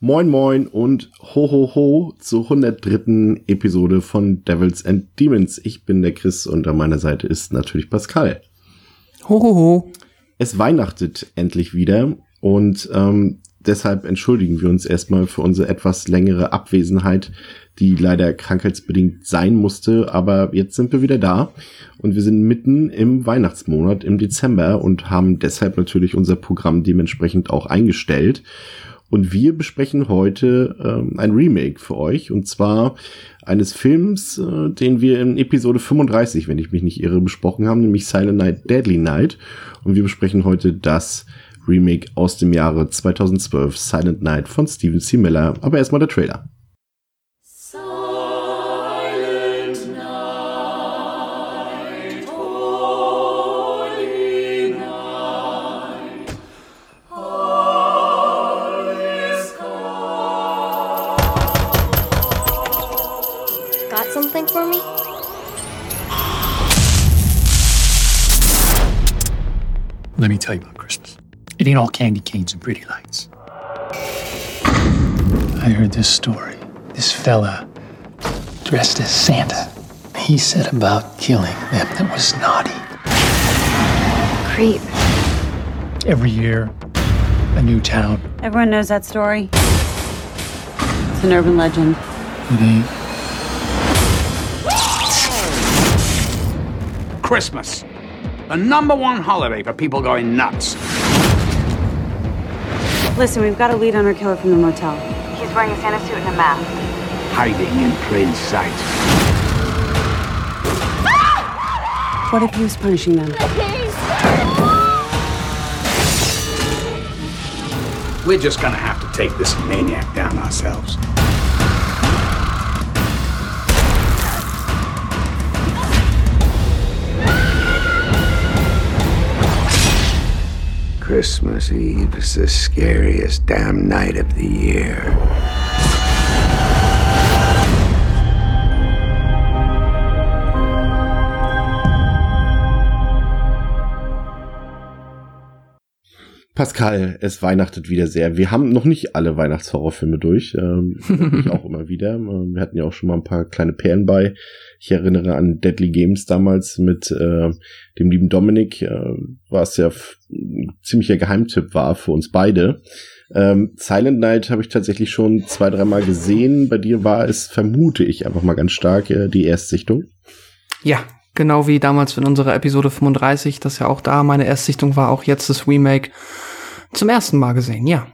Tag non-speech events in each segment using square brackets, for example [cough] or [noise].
Moin Moin und ho ho ho zur 103. Episode von Devils and Demons. Ich bin der Chris und an meiner Seite ist natürlich Pascal. Ho ho ho. Es weihnachtet endlich wieder und ähm, deshalb entschuldigen wir uns erstmal für unsere etwas längere Abwesenheit, die leider krankheitsbedingt sein musste, aber jetzt sind wir wieder da und wir sind mitten im Weihnachtsmonat im Dezember und haben deshalb natürlich unser Programm dementsprechend auch eingestellt. Und wir besprechen heute ähm, ein Remake für euch und zwar eines Films, äh, den wir in Episode 35, wenn ich mich nicht irre, besprochen haben, nämlich Silent Night, Deadly Night. Und wir besprechen heute das Remake aus dem Jahre 2012, Silent Night von Steven C. Miller. Aber erstmal der Trailer. Something for me? Let me tell you about Christmas. It ain't all candy canes and pretty lights. I heard this story. This fella dressed as Santa. He said about killing them that was naughty. Creep. Every year, a new town. Everyone knows that story. It's an urban legend. It ain't. Christmas. The number one holiday for people going nuts. Listen, we've got a lead on our killer from the motel. He's wearing a Santa suit and a mask. Hiding in plain sight. What if he was punishing them? We're just gonna have to take this maniac down ourselves. Christmas Eve is the scariest damn night of the year. Pascal, es weihnachtet wieder sehr. Wir haben noch nicht alle Weihnachtshorrorfilme durch. Ähm, [laughs] ich auch immer wieder. Ähm, Wir hatten ja auch schon mal ein paar kleine Perlen bei. Ich erinnere an Deadly Games damals mit äh, dem lieben Dominik, äh, was ja ein ziemlicher Geheimtipp war für uns beide. Ähm, Silent Night habe ich tatsächlich schon zwei, dreimal gesehen. Bei dir war es, vermute ich einfach mal ganz stark, äh, die Erstsichtung. Ja, genau wie damals in unserer Episode 35, das ja auch da meine Erstsichtung war, auch jetzt das Remake zum ersten Mal gesehen, ja.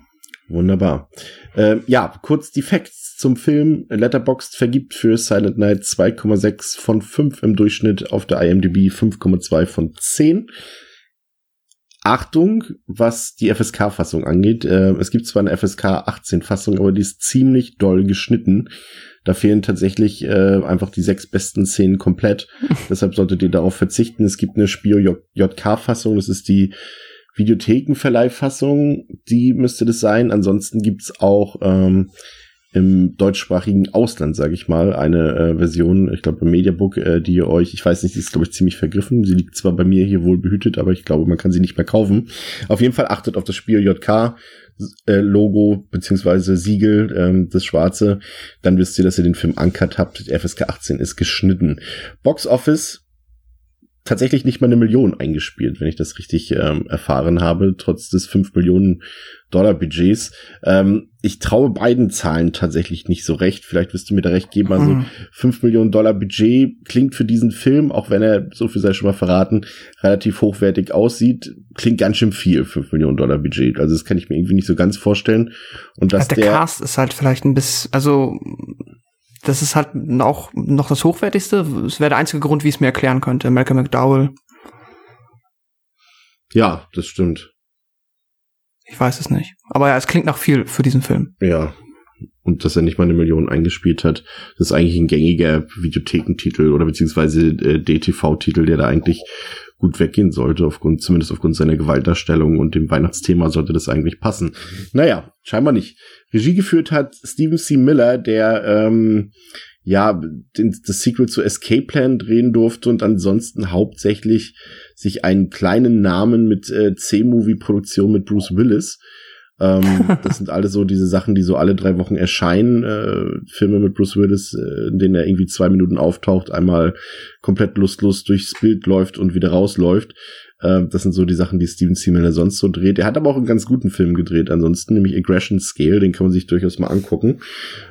Wunderbar. Ähm, ja, kurz die Facts zum Film. Letterboxd vergibt für Silent Night 2,6 von 5 im Durchschnitt, auf der IMDb 5,2 von 10. Achtung, was die FSK-Fassung angeht. Äh, es gibt zwar eine FSK 18-Fassung, aber die ist ziemlich doll geschnitten. Da fehlen tatsächlich äh, einfach die sechs besten Szenen komplett. [laughs] Deshalb solltet ihr darauf verzichten. Es gibt eine Spio-JK-Fassung, das ist die Videothekenverleihfassung, die müsste das sein. Ansonsten gibt's auch ähm, im deutschsprachigen Ausland, sage ich mal, eine äh, Version, ich glaube im Mediabook, äh, die ihr euch, ich weiß nicht, die ist glaube ich ziemlich vergriffen. Sie liegt zwar bei mir hier wohl behütet, aber ich glaube, man kann sie nicht mehr kaufen. Auf jeden Fall achtet auf das Spiel JK. Äh, Logo beziehungsweise Siegel, ähm, das schwarze, dann wisst ihr, dass ihr den Film ankert habt. Die FSK 18 ist geschnitten. Box Office tatsächlich nicht mal eine Million eingespielt, wenn ich das richtig ähm, erfahren habe, trotz des 5 Millionen Dollar Budgets. Ähm, ich traue beiden Zahlen tatsächlich nicht so recht. Vielleicht wirst du mir da recht geben. Also Mhm. 5 Millionen Dollar Budget klingt für diesen Film, auch wenn er, so viel sei schon mal verraten, relativ hochwertig aussieht, klingt ganz schön viel, 5 Millionen Dollar Budget. Also das kann ich mir irgendwie nicht so ganz vorstellen. Und dass der, der, Cast ist halt vielleicht ein bisschen, also das ist halt auch noch das Hochwertigste. Es wäre der einzige Grund, wie ich es mir erklären könnte. Malcolm McDowell, ja, das stimmt. ich weiß es nicht. Aber ja, es klingt nach viel für diesen Film. Ja. und dass er nicht mal eine Million eingespielt hat. Das ist eigentlich ein gängiger Videothekentitel oder beziehungsweise äh, DTV-Titel, der da eigentlich gut weggehen sollte, aufgrund, zumindest aufgrund seiner Gewaltdarstellung und dem Weihnachtsthema sollte das eigentlich passen. Naja, scheinbar nicht. Regie geführt hat Stephen C. Miller, der ähm, ja den, das Sequel zu Escape Plan drehen durfte und ansonsten hauptsächlich sich einen kleinen Namen mit äh, C-Movie-Produktion mit Bruce Willis ähm, das sind alles so diese Sachen, die so alle drei Wochen erscheinen. Äh, Filme mit Bruce Willis, äh, in denen er irgendwie zwei Minuten auftaucht, einmal komplett lustlos durchs Bild läuft und wieder rausläuft. Ähm, das sind so die Sachen, die Steven Seaman sonst so dreht. Er hat aber auch einen ganz guten Film gedreht ansonsten, nämlich Aggression Scale, den kann man sich durchaus mal angucken.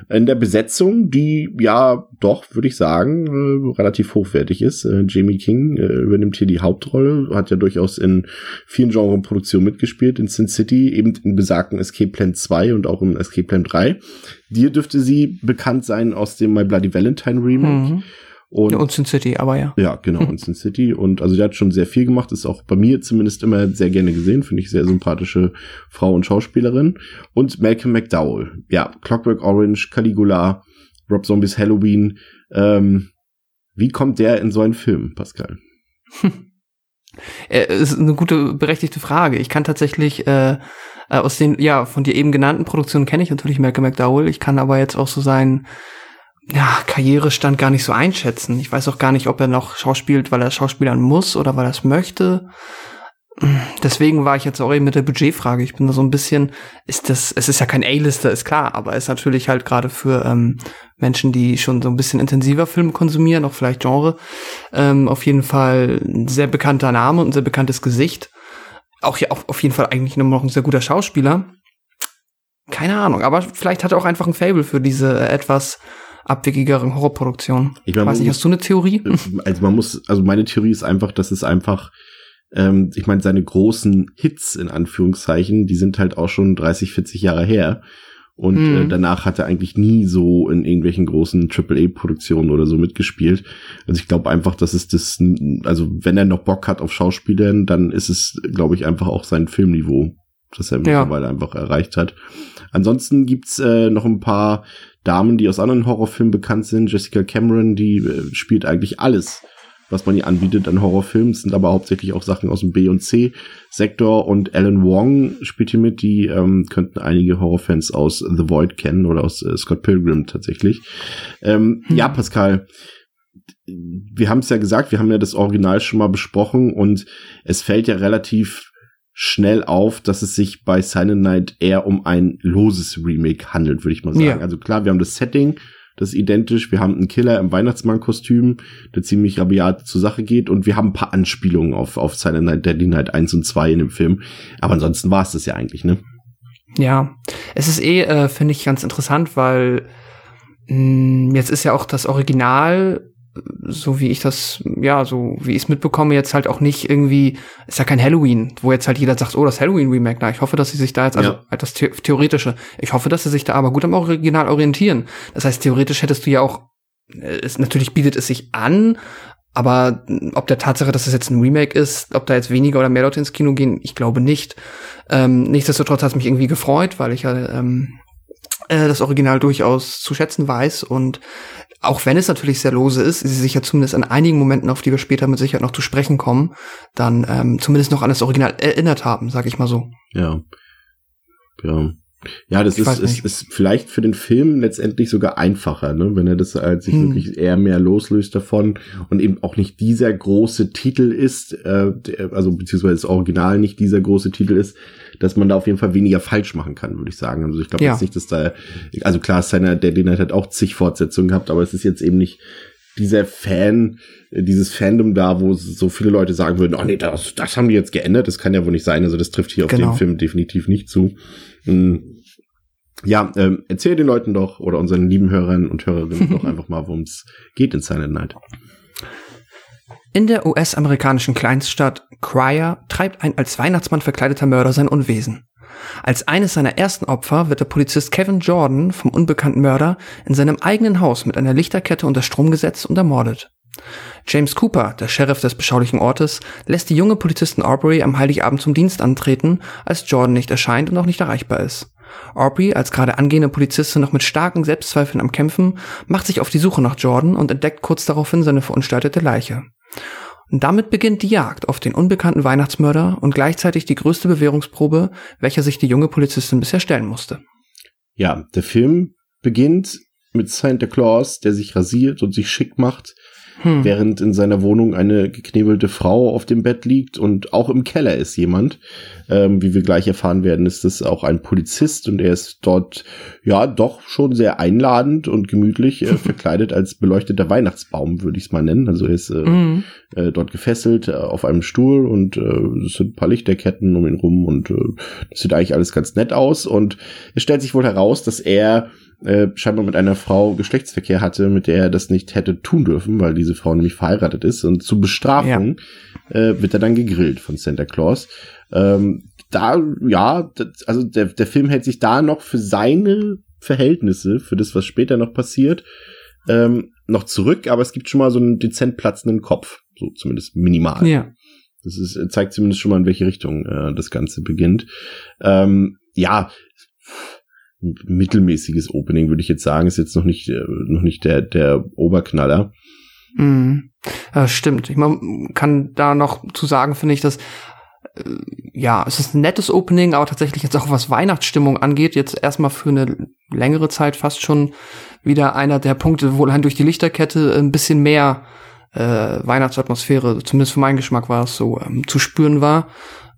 In der Besetzung, die ja doch, würde ich sagen, äh, relativ hochwertig ist. Äh, Jamie King äh, übernimmt hier die Hauptrolle, hat ja durchaus in vielen Genreproduktionen mitgespielt, in Sin City, eben in besagten Escape Plan 2 und auch im Escape Plan 3. Dir dürfte sie bekannt sein aus dem My Bloody Valentine Remake. Mhm. Und, ja, und Sin City, aber ja. Ja, genau, und Sin City. Und also der hat schon sehr viel gemacht, ist auch bei mir zumindest immer sehr gerne gesehen, finde ich sehr sympathische Frau und Schauspielerin. Und Malcolm McDowell. Ja, Clockwork Orange, Caligula, Rob Zombies Halloween. Ähm, wie kommt der in so einen Film, Pascal? [laughs] äh, ist eine gute, berechtigte Frage. Ich kann tatsächlich äh, aus den, ja, von dir eben genannten Produktionen kenne ich natürlich Malcolm McDowell. Ich kann aber jetzt auch so sein ja, Karrierestand gar nicht so einschätzen. Ich weiß auch gar nicht, ob er noch schauspielt, weil er schauspielern muss oder weil er es möchte. Deswegen war ich jetzt auch eben mit der Budgetfrage. Ich bin da so ein bisschen, ist das, es ist ja kein A-Lister, ist klar, aber ist natürlich halt gerade für ähm, Menschen, die schon so ein bisschen intensiver Filme konsumieren, auch vielleicht Genre, ähm, auf jeden Fall ein sehr bekannter Name und ein sehr bekanntes Gesicht. Auch ja, auch auf jeden Fall eigentlich nur noch ein sehr guter Schauspieler. Keine Ahnung, aber vielleicht hat er auch einfach ein Fable für diese etwas abwegigeren Horrorproduktionen. Ich, mein, weiß nicht, hast du eine Theorie? Also man muss, also meine Theorie ist einfach, dass es einfach, ähm, ich meine, seine großen Hits in Anführungszeichen, die sind halt auch schon 30, 40 Jahre her. Und mhm. äh, danach hat er eigentlich nie so in irgendwelchen großen AAA-Produktionen oder so mitgespielt. Also ich glaube einfach, dass es das, also wenn er noch Bock hat auf Schauspielern, dann ist es, glaube ich, einfach auch sein Filmniveau, das er mittlerweile ja. einfach erreicht hat. Ansonsten gibt's äh, noch ein paar Damen, die aus anderen Horrorfilmen bekannt sind. Jessica Cameron, die äh, spielt eigentlich alles, was man ihr anbietet an Horrorfilmen. Sind aber hauptsächlich auch Sachen aus dem B- und C-Sektor. Und Alan Wong spielt hier mit. Die ähm, könnten einige Horrorfans aus The Void kennen oder aus äh, Scott Pilgrim tatsächlich. Ähm, hm. Ja, Pascal, wir haben es ja gesagt, wir haben ja das Original schon mal besprochen und es fällt ja relativ schnell auf, dass es sich bei Silent Night eher um ein loses Remake handelt, würde ich mal sagen. Ja. Also klar, wir haben das Setting, das ist identisch. Wir haben einen Killer im Weihnachtsmann-Kostüm, der ziemlich rabiat zur Sache geht. Und wir haben ein paar Anspielungen auf, auf Silent Night, Deadly Night 1 und 2 in dem Film. Aber ansonsten war es das ja eigentlich, ne? Ja, es ist eh, äh, finde ich, ganz interessant, weil mh, mm, jetzt ist ja auch das Original so wie ich das, ja, so wie ich es mitbekomme, jetzt halt auch nicht irgendwie, ist ja kein Halloween, wo jetzt halt jeder sagt, oh, das Halloween-Remake, na, ich hoffe, dass sie sich da jetzt, also ja. halt das The Theoretische, ich hoffe, dass sie sich da aber gut am Original orientieren. Das heißt, theoretisch hättest du ja auch, äh, es, natürlich bietet es sich an, aber ob der Tatsache, dass es jetzt ein Remake ist, ob da jetzt weniger oder mehr Leute ins Kino gehen, ich glaube nicht. Ähm, nichtsdestotrotz hat es mich irgendwie gefreut, weil ich ja ähm, äh, das Original durchaus zu schätzen weiß und auch wenn es natürlich sehr lose ist, sie sich ja zumindest an einigen Momenten, auf die wir später mit Sicherheit noch zu sprechen kommen, dann ähm, zumindest noch an das Original erinnert haben, sag ich mal so. Ja. Ja. Ja, das ist, ist, ist vielleicht für den Film letztendlich sogar einfacher, ne? wenn er das als sich hm. wirklich eher mehr loslöst davon und eben auch nicht dieser große Titel ist, äh, also beziehungsweise das Original nicht dieser große Titel ist, dass man da auf jeden Fall weniger falsch machen kann, würde ich sagen. Also ich glaube ja. jetzt nicht, dass da, also klar, seiner, der den hat auch zig Fortsetzungen gehabt, aber es ist jetzt eben nicht dieser Fan, dieses Fandom da, wo so viele Leute sagen würden, oh nee, das, das haben die jetzt geändert, das kann ja wohl nicht sein. Also das trifft hier auf genau. den Film definitiv nicht zu. Hm. Ja, ähm, erzähl den Leuten doch oder unseren lieben Hörern und Hörerinnen doch [laughs] einfach mal, worum es geht in Silent Night. In der US-amerikanischen Kleinstadt Cryer treibt ein als Weihnachtsmann verkleideter Mörder sein Unwesen. Als eines seiner ersten Opfer wird der Polizist Kevin Jordan vom unbekannten Mörder in seinem eigenen Haus mit einer Lichterkette unter Strom gesetzt und ermordet. James Cooper, der Sheriff des beschaulichen Ortes, lässt die junge Polizistin Aubrey am Heiligabend zum Dienst antreten, als Jordan nicht erscheint und auch nicht erreichbar ist. Aubrey, als gerade angehende Polizistin noch mit starken Selbstzweifeln am Kämpfen, macht sich auf die Suche nach Jordan und entdeckt kurz daraufhin seine verunstaltete Leiche. Und damit beginnt die Jagd auf den unbekannten Weihnachtsmörder und gleichzeitig die größte Bewährungsprobe, welcher sich die junge Polizistin bisher stellen musste. Ja, der Film beginnt mit Santa Claus, der sich rasiert und sich schick macht, hm. während in seiner Wohnung eine geknebelte Frau auf dem Bett liegt und auch im Keller ist jemand. Ähm, wie wir gleich erfahren werden, ist das auch ein Polizist und er ist dort ja doch schon sehr einladend und gemütlich äh, [laughs] verkleidet als beleuchteter Weihnachtsbaum, würde ich es mal nennen. Also er ist äh, mhm. äh, dort gefesselt äh, auf einem Stuhl und äh, es sind ein paar Lichterketten um ihn rum und äh, das sieht eigentlich alles ganz nett aus und es stellt sich wohl heraus, dass er äh, scheinbar mit einer Frau Geschlechtsverkehr hatte, mit der er das nicht hätte tun dürfen, weil diese Frau nämlich verheiratet ist. Und zu Bestrafung ja. äh, wird er dann gegrillt von Santa Claus. Ähm, da, ja, das, also der, der Film hält sich da noch für seine Verhältnisse, für das, was später noch passiert, ähm, noch zurück, aber es gibt schon mal so einen dezent platzenden Kopf, so zumindest minimal. Ja. Das ist, zeigt zumindest schon mal, in welche Richtung äh, das Ganze beginnt. Ähm, ja, mittelmäßiges Opening, würde ich jetzt sagen. Ist jetzt noch nicht, äh, noch nicht der, der Oberknaller. Mm, ja, stimmt. Ich man kann da noch zu sagen, finde ich, dass äh, ja, es ist ein nettes Opening, aber tatsächlich jetzt auch was Weihnachtsstimmung angeht, jetzt erstmal für eine längere Zeit fast schon wieder einer der Punkte, wo allein durch die Lichterkette ein bisschen mehr äh, Weihnachtsatmosphäre, zumindest für meinen Geschmack war es so, ähm, zu spüren war.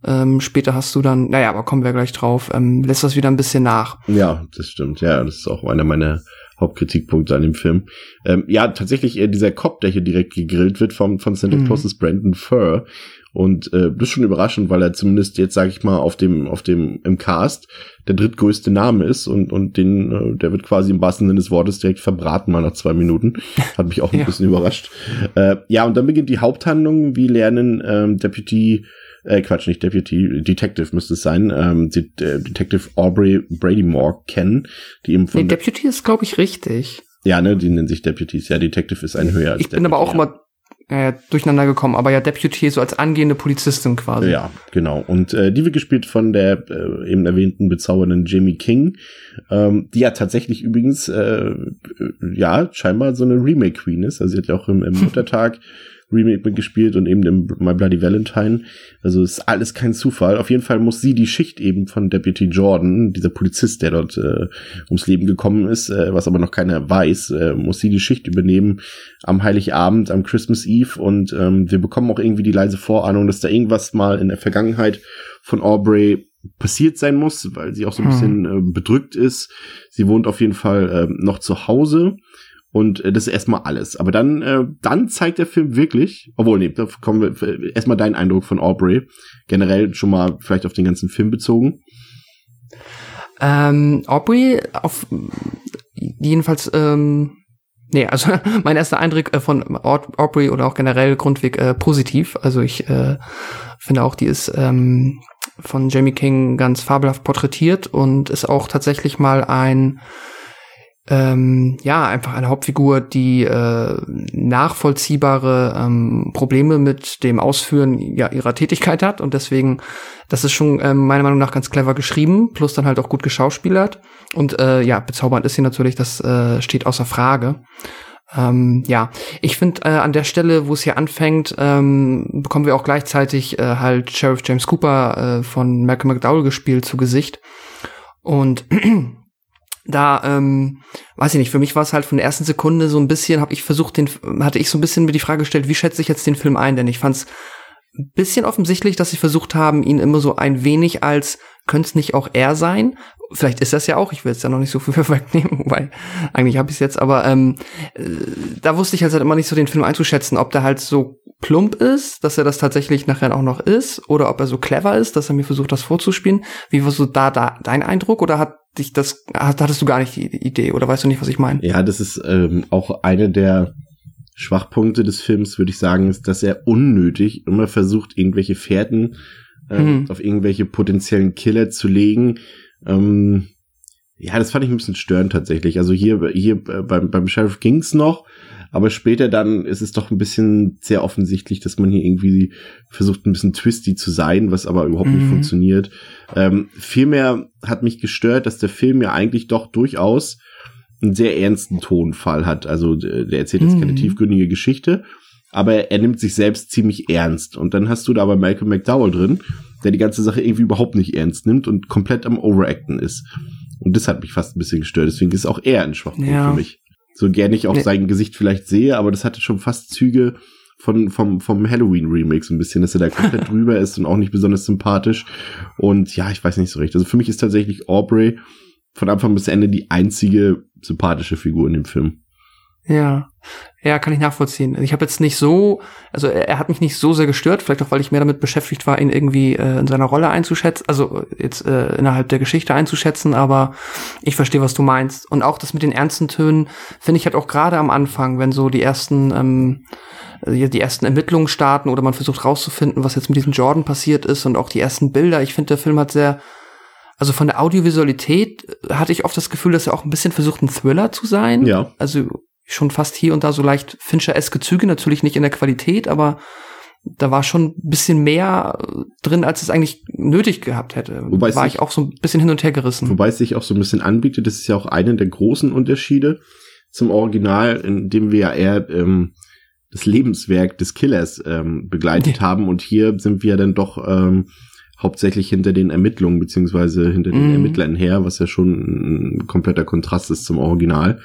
Ähm, später hast du dann, naja, aber kommen wir gleich drauf, ähm, lässt das wieder ein bisschen nach. Ja, das stimmt. Ja, das ist auch einer meiner Hauptkritikpunkte an dem Film. Ähm, ja, tatsächlich eher dieser Cop, der hier direkt gegrillt wird vom, von Santa mhm. Claus ist Brandon Furr. Und äh, das ist schon überraschend, weil er zumindest jetzt, sage ich mal, auf dem, auf dem, im Cast der drittgrößte Name ist und, und den, äh, der wird quasi im wahrsten Sinne des Wortes direkt verbraten, mal nach zwei Minuten. [laughs] Hat mich auch ein ja. bisschen überrascht. Äh, ja, und dann beginnt die Haupthandlung. Wir lernen ähm, Deputy äh, Quatsch, nicht Deputy, Detective müsste es sein, ähm, die, äh, Detective Aubrey Bradymore kennen, die eben von... Nee, Deputy ist, glaube ich, richtig. Ja, ne, die nennen sich Deputies. Ja, Detective ist ein höher als Ich bin Deputy, aber auch ja. immer äh, durcheinander gekommen, aber ja Deputy so als angehende Polizistin quasi. Ja, genau. Und äh, die wird gespielt von der äh, eben erwähnten bezaubernden Jamie King, ähm, die ja tatsächlich übrigens äh, ja scheinbar so eine Remake Queen ist. Also sie hat ja auch im, im [laughs] Muttertag Remake mitgespielt und eben im My Bloody Valentine. Also ist alles kein Zufall. Auf jeden Fall muss sie die Schicht eben von Deputy Jordan, dieser Polizist, der dort äh, ums Leben gekommen ist, äh, was aber noch keiner weiß, äh, muss sie die Schicht übernehmen am Heiligabend, am Christmas Eve und ähm, wir bekommen auch irgendwie die leise Vorahnung, dass da irgendwas mal in der Vergangenheit von Aubrey passiert sein muss, weil sie auch so ein hm. bisschen äh, bedrückt ist. Sie wohnt auf jeden Fall äh, noch zu Hause und äh, das ist erstmal alles. Aber dann, äh, dann zeigt der Film wirklich, obwohl, nee, da kommen wir äh, erstmal deinen Eindruck von Aubrey. Generell schon mal vielleicht auf den ganzen Film bezogen. Ähm, Aubrey auf jedenfalls, ähm, nee, also [laughs] mein erster Eindruck äh, von Aubrey oder auch generell Grundweg äh, positiv. Also ich äh, finde auch, die ist ähm, von Jamie King ganz fabelhaft porträtiert und ist auch tatsächlich mal ein ähm, ja, einfach eine Hauptfigur, die äh, nachvollziehbare ähm, Probleme mit dem Ausführen ja, ihrer Tätigkeit hat. Und deswegen, das ist schon ähm, meiner Meinung nach ganz clever geschrieben, plus dann halt auch gut geschauspielert. Und äh, ja, bezaubernd ist sie natürlich, das äh, steht außer Frage. Ähm, ja, ich finde äh, an der Stelle, wo es hier anfängt, ähm, bekommen wir auch gleichzeitig äh, halt Sheriff James Cooper äh, von Malcolm McDowell gespielt zu Gesicht. Und [clears throat] da, ähm, weiß ich nicht, für mich war es halt von der ersten Sekunde so ein bisschen, habe ich versucht, den, hatte ich so ein bisschen mir die Frage gestellt, wie schätze ich jetzt den Film ein? Denn ich fand es ein bisschen offensichtlich, dass sie versucht haben, ihn immer so ein wenig als, könnte es nicht auch er sein? Vielleicht ist das ja auch, ich will jetzt ja noch nicht so viel [laughs] wegnehmen, wobei eigentlich habe ich es jetzt, aber ähm, äh, da wusste ich halt, halt immer nicht so den Film einzuschätzen, ob der halt so plump ist, dass er das tatsächlich nachher auch noch ist, oder ob er so clever ist, dass er mir versucht, das vorzuspielen. Wie war so da, da dein Eindruck oder hat dich das, hattest du gar nicht die Idee oder weißt du nicht, was ich meine? Ja, das ist ähm, auch eine der Schwachpunkte des Films, würde ich sagen, ist, dass er unnötig immer versucht, irgendwelche Fährten äh, mhm. auf irgendwelche potenziellen Killer zu legen. Ähm, Ja, das fand ich ein bisschen störend tatsächlich. Also hier, hier äh, beim, beim Sheriff ging's noch, aber später dann ist es doch ein bisschen sehr offensichtlich, dass man hier irgendwie versucht, ein bisschen twisty zu sein, was aber überhaupt nicht Mhm. funktioniert. Ähm, vielmehr hat mich gestört, dass der Film ja eigentlich doch durchaus einen sehr ernsten Tonfall hat. Also der erzählt jetzt keine Mhm. tiefgründige Geschichte, aber er nimmt sich selbst ziemlich ernst. Und dann hast du da aber Malcolm McDowell drin, der die ganze Sache irgendwie überhaupt nicht ernst nimmt und komplett am Overacten ist. Und das hat mich fast ein bisschen gestört. Deswegen ist auch er ein Schwachpunkt Ja. für mich. So gerne ich auch Nee. sein Gesicht vielleicht sehe, aber das hatte schon fast Züge von, vom, vom Halloween-Remake so ein bisschen, dass er da komplett [laughs] drüber ist und auch nicht besonders sympathisch. Und ja, ich weiß nicht so recht. Also für mich ist tatsächlich Aubrey von Anfang bis Ende die einzige sympathische Figur in dem Film. Ja, ja, kann ich nachvollziehen. Ich habe jetzt nicht so, also er, er hat mich nicht so sehr gestört, vielleicht auch, weil ich mehr damit beschäftigt war, ihn irgendwie äh, in seiner Rolle einzuschätzen, also jetzt äh, innerhalb der Geschichte einzuschätzen, aber ich verstehe, was du meinst. Und auch das mit den ernsten Tönen finde ich halt auch gerade am Anfang, wenn so die ersten ähm, äh, die ersten Ermittlungen starten oder man versucht rauszufinden, was jetzt mit diesem Jordan passiert ist und auch die ersten Bilder. Ich finde, der Film hat sehr also von der Audiovisualität hatte ich oft das Gefühl, dass er auch ein bisschen versucht, ein Thriller zu sein. Ja. Also schon fast hier und da so leicht Fincher-eske Züge, natürlich nicht in der Qualität, aber da war schon ein bisschen mehr äh, drin, als es eigentlich nötig gehabt hätte. Wobei war sich- ich auch so ein bisschen hin und her gerissen. Wobei es sich auch so ein bisschen anbietet, das ist ja auch einer der großen Unterschiede zum Original, in dem wir ja eher ähm, das Lebenswerk des Killers ähm, begleitet Ja. haben und hier sind wir dann doch ähm, hauptsächlich hinter den Ermittlungen beziehungsweise hinter den Mhm. Ermittlern her, was ja schon ein kompletter Kontrast ist zum Original.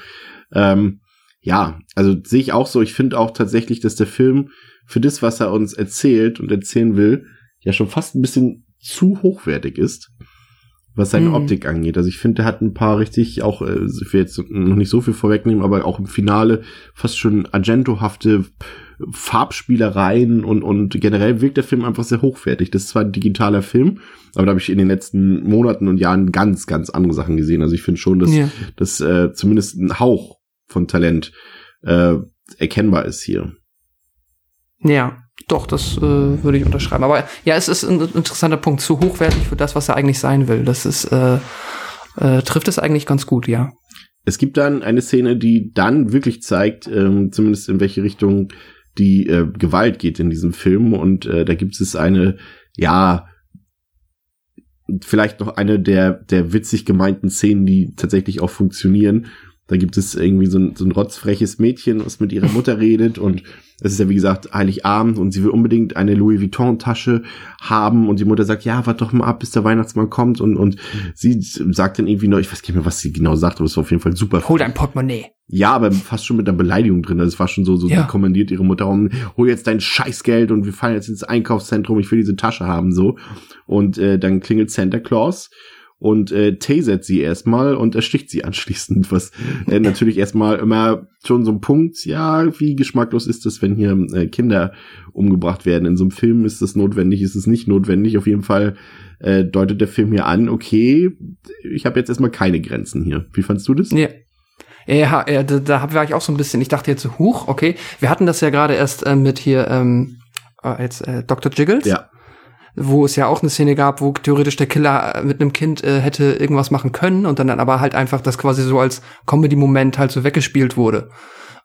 Ähm, ja, also sehe ich auch so. Ich finde auch tatsächlich, dass der Film für das, was er uns erzählt und erzählen will, ja schon fast ein bisschen zu hochwertig ist, was seine Mhm. Optik angeht. Also ich finde, der hat ein paar richtig auch, äh, ich will jetzt noch nicht so viel vorwegnehmen, aber auch im Finale fast schon Argento-hafte Farbspielereien und, und generell wirkt der Film einfach sehr hochwertig. Das ist zwar ein digitaler Film, aber da habe ich in den letzten Monaten und Jahren ganz, ganz andere Sachen gesehen. Also ich finde schon, dass, Ja. dass äh, zumindest ein Hauch von Talent äh, erkennbar ist hier. Ja, doch, das äh, würde ich unterschreiben. Aber ja, es ist ein interessanter Punkt, zu hochwertig für das, was er eigentlich sein will. Das ist, äh, äh, trifft es eigentlich ganz gut, ja. Es gibt dann eine Szene, die dann wirklich zeigt, ähm, zumindest in welche Richtung die äh, Gewalt geht in diesem Film. Und äh, da gibt es eine, ja, vielleicht noch eine der, der witzig gemeinten Szenen, die tatsächlich auch funktionieren. Da gibt es irgendwie so ein, so ein rotzfreches Mädchen, was mit ihrer Mutter redet und es ist ja wie gesagt Heiligabend und sie will unbedingt eine Louis Vuitton Tasche haben und die Mutter sagt, ja, warte doch mal ab, bis der Weihnachtsmann kommt und, und sie sagt dann irgendwie noch, ich weiß nicht mehr, was sie genau sagt, aber es war auf jeden Fall super. Hol dein Portemonnaie. Ja, aber fast schon mit einer Beleidigung drin. Also es war schon so, so Ja. sie kommandiert ihre Mutter um, hol jetzt dein Scheißgeld und wir fahren jetzt ins Einkaufszentrum, ich will diese Tasche haben, so. Und äh, dann klingelt Santa Claus und äh, tasert sie erstmal und ersticht sie anschließend, was äh, [laughs] natürlich erstmal immer schon so ein Punkt, ja, wie geschmacklos ist das, wenn hier äh, Kinder umgebracht werden. In so einem Film ist das notwendig, ist es nicht notwendig. Auf jeden Fall äh, deutet der Film hier an, okay, ich habe jetzt erstmal keine Grenzen hier. Wie fandst du das? Ja. Ja, ja da, da war ich auch so ein bisschen, ich dachte jetzt, huch, okay. Wir hatten das ja gerade erst äh, mit hier, ähm, äh, jetzt äh, Dr. Jiggles. Ja. Wo es ja auch eine Szene gab, wo theoretisch der Killer äh, mit einem Kind äh, hätte irgendwas machen können und dann, aber halt einfach das quasi so als Comedy-Moment halt so weggespielt wurde.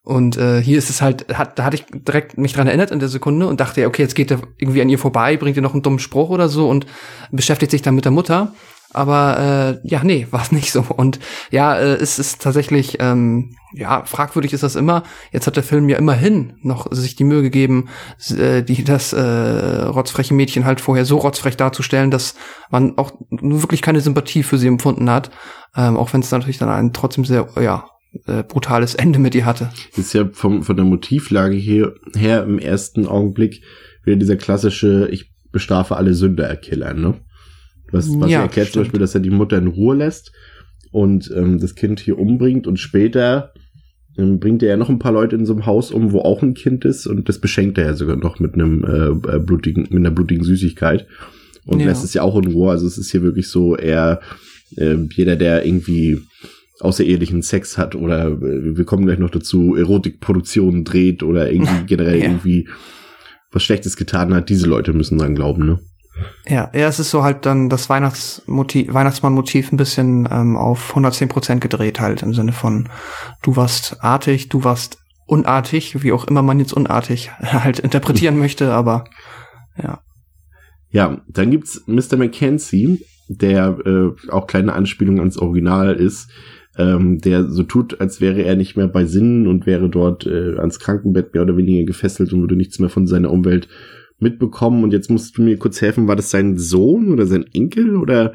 Und äh, hier ist es halt, hat, da hatte ich direkt mich dran erinnert in der Sekunde und dachte, okay, jetzt geht er irgendwie an ihr vorbei, bringt ihr noch einen dummen Spruch oder so und beschäftigt sich dann mit der Mutter. Aber äh, ja, nee, [laughs] war es nicht so. Und ja, äh, es ist tatsächlich, ähm, ja, fragwürdig ist das immer. Jetzt hat der Film ja immerhin noch sich die Mühe gegeben, äh, die, das äh, rotzfreche Mädchen halt vorher so rotzfrech darzustellen, dass man auch wirklich keine Sympathie für sie empfunden hat. Ähm, auch wenn es natürlich dann ein trotzdem sehr, ja, äh, brutales Ende mit ihr hatte. ist ja vom, von der Motivlage hier, her im ersten Augenblick wieder dieser klassische, ich bestrafe alle Sünder-Killer, ne? Was, was Ja, er erklärt zum stimmt. Beispiel, dass er die Mutter in Ruhe lässt und ähm, das Kind hier umbringt und später ähm, bringt er ja noch ein paar Leute in so einem Haus um, wo auch ein Kind ist und das beschenkt er ja sogar noch mit einem äh, äh, blutigen, mit einer blutigen Süßigkeit und Ja. lässt es ja auch in Ruhe. Also es ist hier wirklich so eher äh, jeder, der irgendwie außerehelichen Sex hat oder äh, wir kommen gleich noch dazu, Erotikproduktionen dreht oder irgendwie [laughs] generell Ja. irgendwie was Schlechtes getan hat, diese Leute müssen dann glauben, ne? Ja, ja, es ist so halt dann das Weihnachtsmotiv, Weihnachtsmann-Motiv ein bisschen ähm, auf 110 Prozent gedreht halt im Sinne von du warst artig, du warst unartig, wie auch immer man jetzt unartig [laughs] halt interpretieren möchte, aber ja. Ja, dann gibt's Mr. Mackenzie, der äh, auch kleine Anspielung ans Original ist, ähm, der so tut, als wäre er nicht mehr bei Sinnen und wäre dort äh, ans Krankenbett mehr oder weniger gefesselt und würde nichts mehr von seiner Umwelt mitbekommen. Und jetzt musst du mir kurz helfen, war das sein Sohn oder sein Enkel oder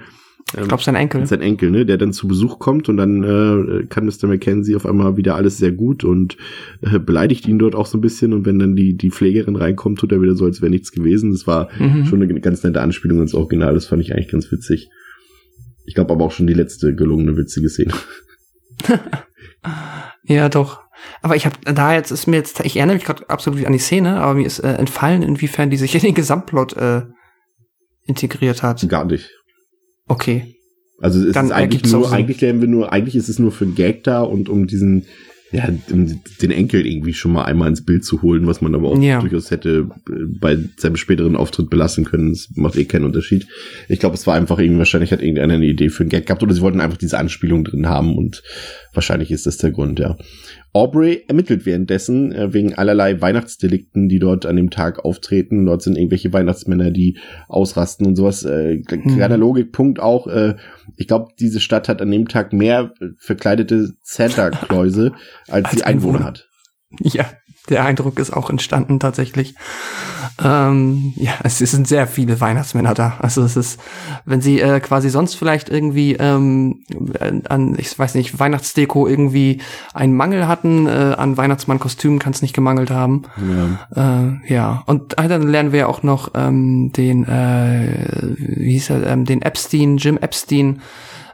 ich glaube, sein Enkel. Sein Enkel, ne, der dann zu Besuch kommt und dann äh, kann Mr. Mackenzie auf einmal wieder alles sehr gut und äh, beleidigt ihn dort auch so ein bisschen und wenn dann die die Pflegerin reinkommt, tut er wieder so, als wäre nichts gewesen. Das war mhm. schon eine ganz nette Anspielung ins Original. Das fand ich eigentlich ganz witzig. Ich glaube aber auch schon die letzte gelungene witzige Szene. [laughs] ja, doch. Aber ich habe da jetzt ist mir jetzt, ich erinnere mich gerade absolut an die Szene, aber mir ist äh, entfallen, inwiefern die sich in den Gesamtplot äh, integriert hat. Gar nicht. Okay. Also es Dann ist eigentlich nur, eigentlich lernen wir nur, eigentlich ist es nur für einen Gag da und um diesen, ja, den Enkel irgendwie schon mal einmal ins Bild zu holen, was man aber auch ja. durchaus hätte äh, bei seinem späteren Auftritt belassen können. Das macht eh keinen Unterschied. Ich glaube, es war einfach irgendwie, wahrscheinlich hat irgendeiner eine Idee für einen Gag gehabt oder sie wollten einfach diese Anspielung drin haben und wahrscheinlich ist das der Grund, ja. Aubrey ermittelt währenddessen äh, wegen allerlei Weihnachtsdelikten, die dort an dem Tag auftreten. Dort sind irgendwelche Weihnachtsmänner, die ausrasten und sowas. Äh, kleiner mhm. Logikpunkt auch. Äh, ich glaube, diese Stadt hat an dem Tag mehr verkleidete Santa-Kläuse, als, als sie Einwohner hat. Ja, der Eindruck ist auch entstanden tatsächlich. Ähm, ja, es, sind sehr viele Weihnachtsmänner da. Also es ist, wenn sie äh, quasi sonst vielleicht irgendwie ähm, an, ich weiß nicht, Weihnachtsdeko irgendwie einen Mangel hatten, äh, an Weihnachtsmann-Kostümen kann es nicht gemangelt haben. Ja. Äh, ja. Und dann lernen wir auch noch ähm, den, äh, wie hieß er, ähm, den Epstein, Jim Epstein,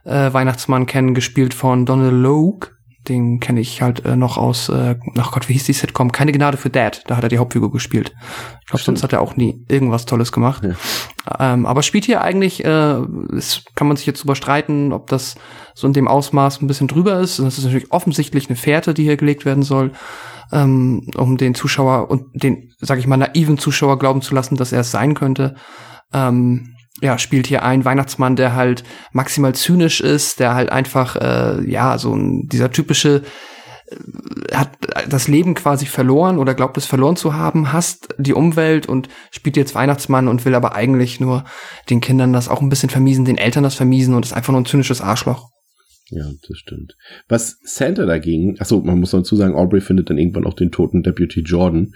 äh, Weihnachtsmann kennen, gespielt von Donald Logue den kenne ich halt äh, noch aus, äh, ach Gott, wie hieß die Sitcom? Keine Gnade für Dad. Da hat er die Hauptfigur gespielt. Ich glaube, sonst hat er auch nie irgendwas Tolles gemacht. Ja. Ähm, aber spielt hier eigentlich, äh, es kann man sich jetzt überstreiten, ob das so in dem Ausmaß ein bisschen drüber ist. Das ist natürlich offensichtlich eine Fährte, die hier gelegt werden soll, ähm, um den Zuschauer und den, sag ich mal, naiven Zuschauer glauben zu lassen, dass er es sein könnte. Ähm, ja, spielt hier ein Weihnachtsmann, der halt maximal zynisch ist, der halt einfach, äh, ja, so ein, dieser typische, äh, hat das Leben quasi verloren oder glaubt es verloren zu haben, hasst die Umwelt und spielt jetzt Weihnachtsmann und will aber eigentlich nur den Kindern das auch ein bisschen vermiesen, den Eltern das vermiesen und ist einfach nur ein zynisches Arschloch. Ja, das stimmt. Was Santa dagegen, achso, man muss dazu sagen, Aubrey findet dann irgendwann auch den toten Deputy Jordan.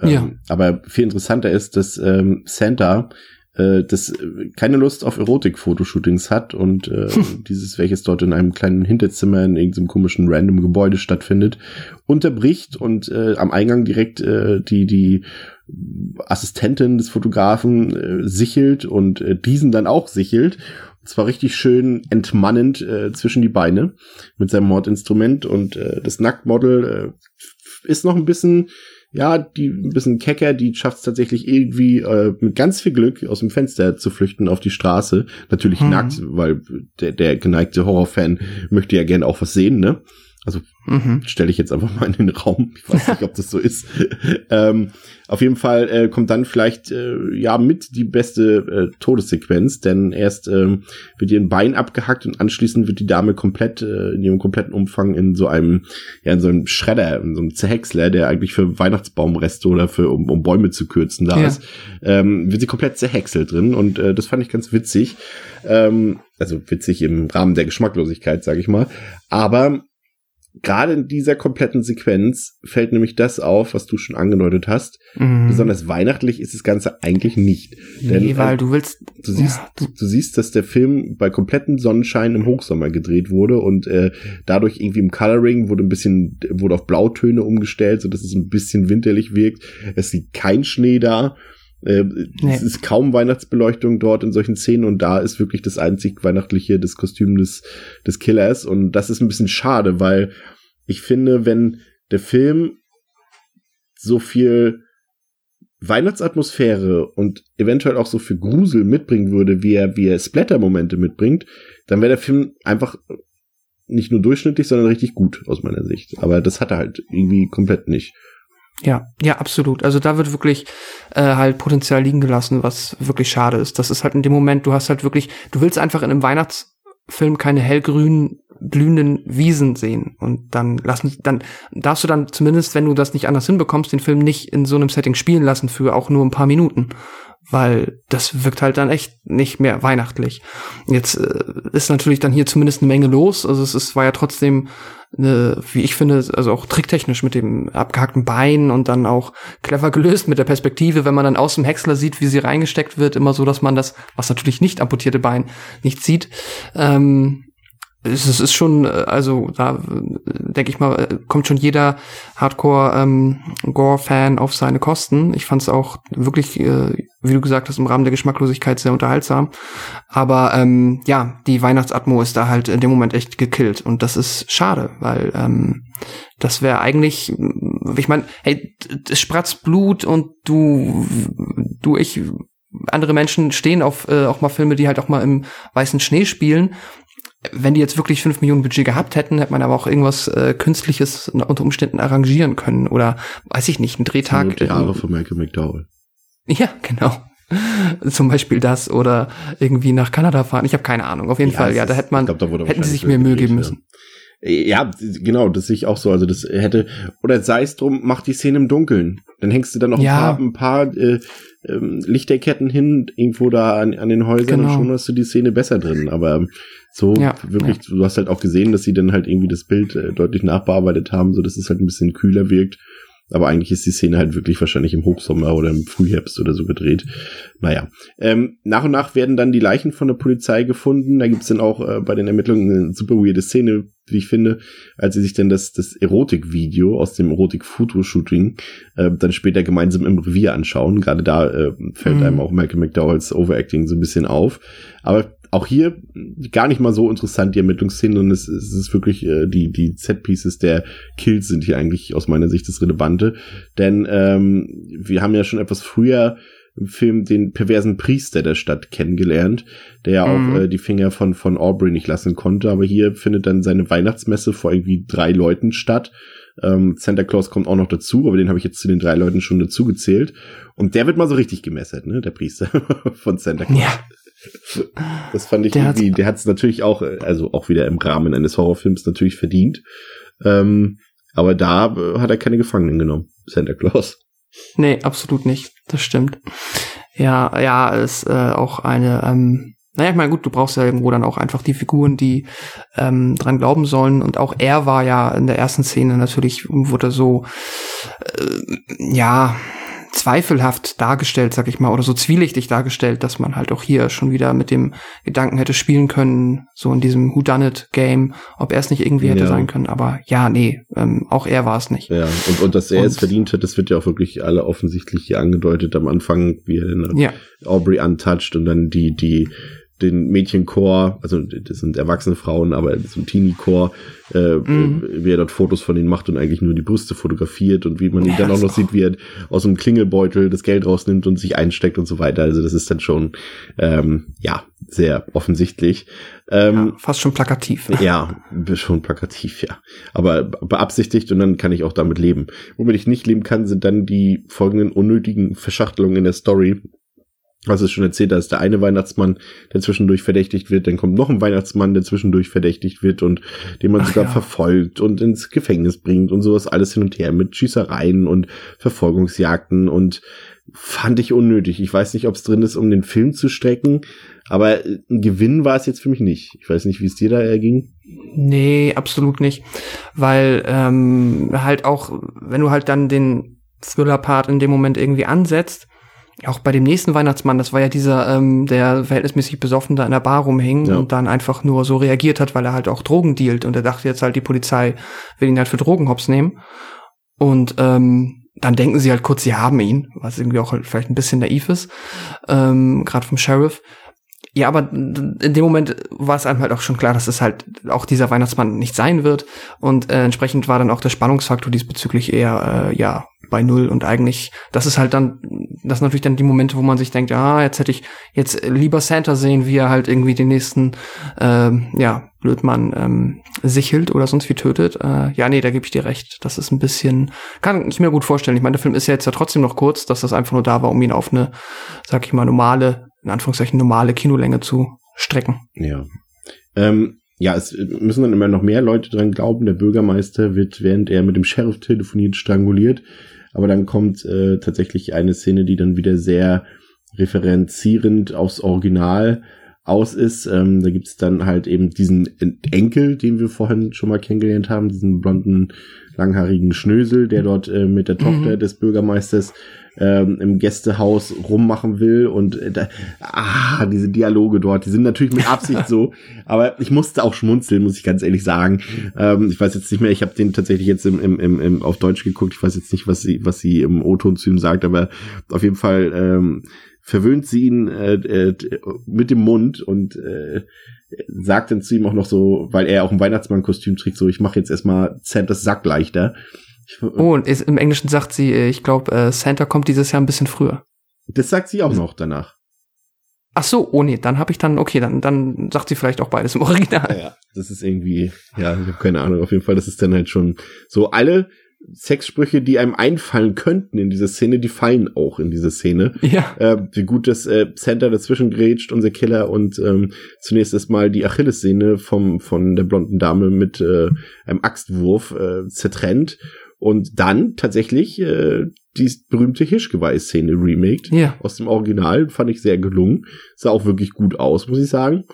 Ähm, ja. Aber viel interessanter ist, dass ähm, Santa äh, das äh, keine Lust auf Erotik-Fotoshootings hat und äh, [laughs] dieses, welches dort in einem kleinen Hinterzimmer in irgendeinem komischen random Gebäude stattfindet, unterbricht und äh, am Eingang direkt äh, die, die Assistentin des Fotografen äh, sichelt und äh, diesen dann auch sichelt. Und zwar richtig schön entmannend äh, zwischen die Beine mit seinem Mordinstrument und äh, das Nacktmodel äh, ist noch ein bisschen ja, die ein bisschen kecker, die schafft es tatsächlich irgendwie äh, mit ganz viel Glück aus dem Fenster zu flüchten auf die Straße. Natürlich mhm. nackt, weil der, der geneigte Horrorfan möchte ja gern auch was sehen, ne? Also mhm. stelle ich jetzt einfach mal in den Raum. Ich weiß nicht, ob das so ist. [laughs] ähm, auf jeden Fall äh, kommt dann vielleicht äh, ja mit die beste äh, Todessequenz, denn erst ähm, wird ihr ein Bein abgehackt und anschließend wird die Dame komplett äh, in ihrem kompletten Umfang in so einem ja in so einem Schredder, in so einem Zerhäcksler, der eigentlich für Weihnachtsbaumreste oder für um, um Bäume zu kürzen da ja. ist, ähm, wird sie komplett zerhäckselt drin und äh, das fand ich ganz witzig. Ähm, also witzig im Rahmen der Geschmacklosigkeit, sage ich mal. Aber gerade in dieser kompletten Sequenz fällt nämlich das auf, was du schon angedeutet hast. Mhm. Besonders weihnachtlich ist das Ganze eigentlich nicht. Denn, nee, weil du willst. Du siehst, ja, du, du, siehst, dass der Film bei komplettem Sonnenschein im Hochsommer gedreht wurde und äh, dadurch irgendwie im Coloring wurde ein bisschen, wurde auf Blautöne umgestellt, so dass es ein bisschen winterlich wirkt. Es sieht kein Schnee da. Äh, nee. Es ist kaum Weihnachtsbeleuchtung dort in solchen Szenen und da ist wirklich das einzig Weihnachtliche, das Kostüm des, des Killers und das ist ein bisschen schade, weil ich finde, wenn der Film so viel Weihnachtsatmosphäre und eventuell auch so viel Grusel mitbringen würde, wie er, wie er Splatter-Momente mitbringt, dann wäre der Film einfach nicht nur durchschnittlich, sondern richtig gut aus meiner Sicht. Aber das hat er halt irgendwie komplett nicht. Ja, ja, absolut. Also da wird wirklich äh, halt Potenzial liegen gelassen, was wirklich schade ist. Das ist halt in dem Moment, du hast halt wirklich, du willst einfach in einem Weihnachtsfilm keine hellgrünen blühenden Wiesen sehen und dann lassen, dann darfst du dann zumindest, wenn du das nicht anders hinbekommst, den Film nicht in so einem Setting spielen lassen für auch nur ein paar Minuten weil das wirkt halt dann echt nicht mehr weihnachtlich. Jetzt äh, ist natürlich dann hier zumindest eine Menge los. Also es ist, war ja trotzdem eine, wie ich finde, also auch tricktechnisch mit dem abgehackten Bein und dann auch clever gelöst mit der Perspektive, wenn man dann aus dem Häcksler sieht, wie sie reingesteckt wird, immer so, dass man das, was natürlich nicht amputierte Bein nicht sieht. Ähm, es ist schon, äh, also da denke ich mal, äh, kommt schon jeder Hardcore-Gore-Fan ähm, auf seine Kosten. Ich fand es auch wirklich, äh, wie du gesagt hast, im Rahmen der Geschmacklosigkeit sehr unterhaltsam. Aber ähm, ja, die Weihnachtsatmo ist da halt in dem Moment echt gekillt und das ist schade, weil ähm, das wäre eigentlich, ich meine, hey, es spratzt Blut und du, du, ich andere Menschen stehen auf äh, auch mal Filme, die halt auch mal im weißen Schnee spielen wenn die jetzt wirklich fünf Millionen Budget gehabt hätten, hätte man aber auch irgendwas äh, Künstliches unter Umständen arrangieren können oder weiß ich nicht, einen Drehtag. Die Jahre von Michael McDowell. Ja, genau. [laughs] Zum Beispiel das oder irgendwie nach Kanada fahren. Ich habe keine Ahnung. Auf jeden ja, Fall, ja, da hätte man, glaub, da hätten sie sich mehr Mühe geben müssen. Ja, genau, das sehe ich auch so. Also das hätte, oder sei es drum, mach die Szene im Dunkeln. Dann hängst du dann noch ja. ein paar, ein paar äh, ähm, Lichterketten hin, irgendwo da an, an den Häusern genau. und schon hast du die Szene besser drin. Aber so ja, wirklich, ja. du hast halt auch gesehen, dass sie dann halt irgendwie das Bild äh, deutlich nachbearbeitet haben, so dass es halt ein bisschen kühler wirkt. Aber eigentlich ist die Szene halt wirklich wahrscheinlich im Hochsommer oder im Frühherbst oder so gedreht. Naja. Ähm, nach und nach werden dann die Leichen von der Polizei gefunden. Da gibt's dann auch äh, bei den Ermittlungen eine super weirde Szene, wie ich finde, als sie sich dann das, das Erotik-Video aus dem Erotik-Fotoshooting äh, dann später gemeinsam im Revier anschauen. Gerade da äh, fällt mhm. einem auch Malcolm McDowells Overacting so ein bisschen auf. Aber auch hier gar nicht mal so interessant, die Ermittlungsszenen, und es, es ist wirklich, äh, die, die Set-Pieces der Kills sind hier eigentlich aus meiner Sicht das Relevante. Denn ähm, wir haben ja schon etwas früher im Film den perversen Priester der Stadt kennengelernt, der ja mhm. auch äh, die Finger von, von Aubrey nicht lassen konnte. Aber hier findet dann seine Weihnachtsmesse vor irgendwie drei Leuten statt. Ähm, Santa Claus kommt auch noch dazu, aber den habe ich jetzt zu den drei Leuten schon dazu gezählt. Und der wird mal so richtig gemessert, ne? Der Priester [laughs] von Santa Claus. Ja. Das fand ich der irgendwie, der hat es natürlich auch, also auch wieder im Rahmen eines Horrorfilms natürlich verdient. Ähm, aber da äh, hat er keine Gefangenen genommen, Santa Claus. Nee, absolut nicht. Das stimmt. Ja, ja, ist äh, auch eine, ähm, naja, ich meine, gut, du brauchst ja irgendwo dann auch einfach die Figuren, die ähm, dran glauben sollen. Und auch er war ja in der ersten Szene natürlich, wurde so, äh, ja, zweifelhaft dargestellt, sag ich mal, oder so zwielichtig dargestellt, dass man halt auch hier schon wieder mit dem Gedanken hätte spielen können, so in diesem Who Done It Game, ob er es nicht irgendwie hätte ja. sein können. Aber ja, nee, ähm, auch er war es nicht. Ja, und, und dass er und, es verdient hat, das wird ja auch wirklich alle offensichtlich hier angedeutet am Anfang, wie er dann ja. Aubrey untouched und dann die, die den Mädchenchor, also das sind erwachsene Frauen, aber so ein Teenie-Chor, äh, mhm. wie er dort Fotos von ihnen macht und eigentlich nur die Brüste fotografiert und wie man ihn ja, dann auch noch sieht, wie er aus dem Klingelbeutel das Geld rausnimmt und sich einsteckt und so weiter. Also das ist dann schon, ähm, ja, sehr offensichtlich. Ähm, ja, fast schon plakativ. Ja, schon plakativ, ja. Aber beabsichtigt und dann kann ich auch damit leben. Womit ich nicht leben kann, sind dann die folgenden unnötigen Verschachtelungen in der Story was es schon erzählt, da ist der eine Weihnachtsmann, der zwischendurch verdächtigt wird, dann kommt noch ein Weihnachtsmann, der zwischendurch verdächtigt wird und den man Ach sogar ja. verfolgt und ins Gefängnis bringt und sowas alles hin und her mit Schießereien und Verfolgungsjagden und fand ich unnötig. Ich weiß nicht, ob es drin ist, um den Film zu strecken, aber ein Gewinn war es jetzt für mich nicht. Ich weiß nicht, wie es dir da erging. Nee, absolut nicht, weil ähm, halt auch, wenn du halt dann den Thriller-Part in dem Moment irgendwie ansetzt, auch bei dem nächsten Weihnachtsmann, das war ja dieser, ähm, der verhältnismäßig besoffen da in der Bar rumhing ja. und dann einfach nur so reagiert hat, weil er halt auch Drogen dealt und er dachte jetzt halt, die Polizei will ihn halt für Drogenhops nehmen. Und ähm, dann denken sie halt kurz, sie haben ihn, was irgendwie auch halt vielleicht ein bisschen naiv ist, ähm, gerade vom Sheriff. Ja, aber in dem Moment war es einem halt auch schon klar, dass es halt auch dieser Weihnachtsmann nicht sein wird. Und äh, entsprechend war dann auch der Spannungsfaktor diesbezüglich eher, äh, ja, bei null. Und eigentlich, das ist halt dann das sind natürlich dann die Momente, wo man sich denkt, ah, jetzt hätte ich jetzt lieber Santa sehen, wie er halt irgendwie den nächsten, ähm, ja, Blödmann ähm, sichelt oder sonst wie tötet. Äh, ja, nee, da gebe ich dir recht. Das ist ein bisschen, kann ich mir gut vorstellen. Ich meine, der Film ist ja jetzt ja trotzdem noch kurz, dass das einfach nur da war, um ihn auf eine, sag ich mal, normale, in Anführungszeichen normale Kinolänge zu strecken. Ja. Ähm, ja, es müssen dann immer noch mehr Leute dran glauben. Der Bürgermeister wird, während er mit dem Sheriff telefoniert, stranguliert. Aber dann kommt äh, tatsächlich eine Szene, die dann wieder sehr referenzierend aufs Original aus ist. Ähm, da gibt's dann halt eben diesen Enkel, den wir vorhin schon mal kennengelernt haben, diesen blonden, langhaarigen Schnösel, der dort äh, mit der Tochter Mhm. des Bürgermeisters ähm, im Gästehaus rummachen will und äh, da, ah, diese Dialoge dort, die sind natürlich mit Absicht so, [laughs] aber ich musste auch schmunzeln, muss ich ganz ehrlich sagen. Ähm, ich weiß jetzt nicht mehr, ich habe den tatsächlich jetzt im, im, im, im, auf Deutsch geguckt, ich weiß jetzt nicht, was sie, was sie im O-Ton zu ihm sagt, aber auf jeden Fall ähm, verwöhnt sie ihn äh, äh, mit dem Mund und äh, sagt dann zu ihm auch noch so, weil er auch ein Weihnachtsmann-Kostüm trägt, so ich mache jetzt erstmal Santas Sack leichter. Ich, Oh, und ist, im Englischen sagt sie, äh, ich glaube, äh, Santa kommt dieses Jahr ein bisschen früher. Das sagt sie auch noch danach. Ach so, oh nee, dann habe ich dann, okay, dann, dann sagt sie vielleicht auch beides im Original. Ja, das ist irgendwie, ja, ich habe keine Ahnung, auf jeden Fall, das ist dann halt schon so alle Sexsprüche, die einem einfallen könnten in dieser Szene, die fallen auch in diese Szene. Ja. Äh, wie gut das äh, Center dazwischen grätscht, unser Killer, und ähm, zunächst erstmal die Achillessehne vom, von der blonden Dame mit äh, einem Axtwurf äh, zertrennt und dann tatsächlich äh, die berühmte Hirschgeweih-Szene remaked Ja. aus dem Original, fand ich sehr gelungen. Sah auch wirklich gut aus, muss ich sagen.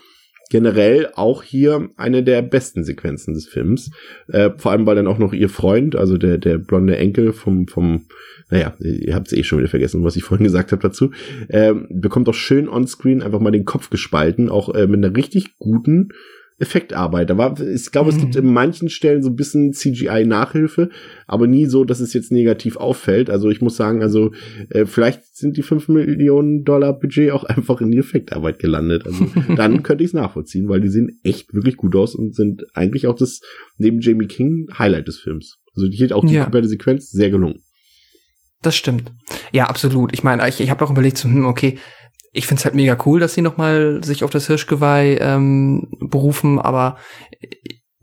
Generell auch hier eine der besten Sequenzen des Films. Äh, vor allem, weil dann auch noch ihr Freund, also der, der blonde Enkel vom, vom, naja, ihr habt es eh schon wieder vergessen, was ich vorhin gesagt habe dazu, ähm, bekommt auch schön onscreen einfach mal den Kopf gespalten, auch äh, mit einer richtig guten Effektarbeit. Da war, ich glaube, es gibt Mhm. in manchen Stellen so ein bisschen CGI-Nachhilfe, aber nie so, dass es jetzt negativ auffällt. Also ich muss sagen, also äh, vielleicht sind die 5 Millionen Dollar Budget auch [laughs] einfach in die Effektarbeit gelandet. Also [laughs] dann könnte ich es nachvollziehen, weil die sehen echt wirklich gut aus und sind eigentlich auch das neben Jamie King Highlight des Films. Also hier auch die Ja. komplette Sequenz sehr gelungen. Das stimmt. Ja, absolut. Ich meine, ich, ich habe auch überlegt, so, hm, okay, ich find's halt mega cool, dass sie noch mal sich auf das Hirschgeweih ähm, berufen, aber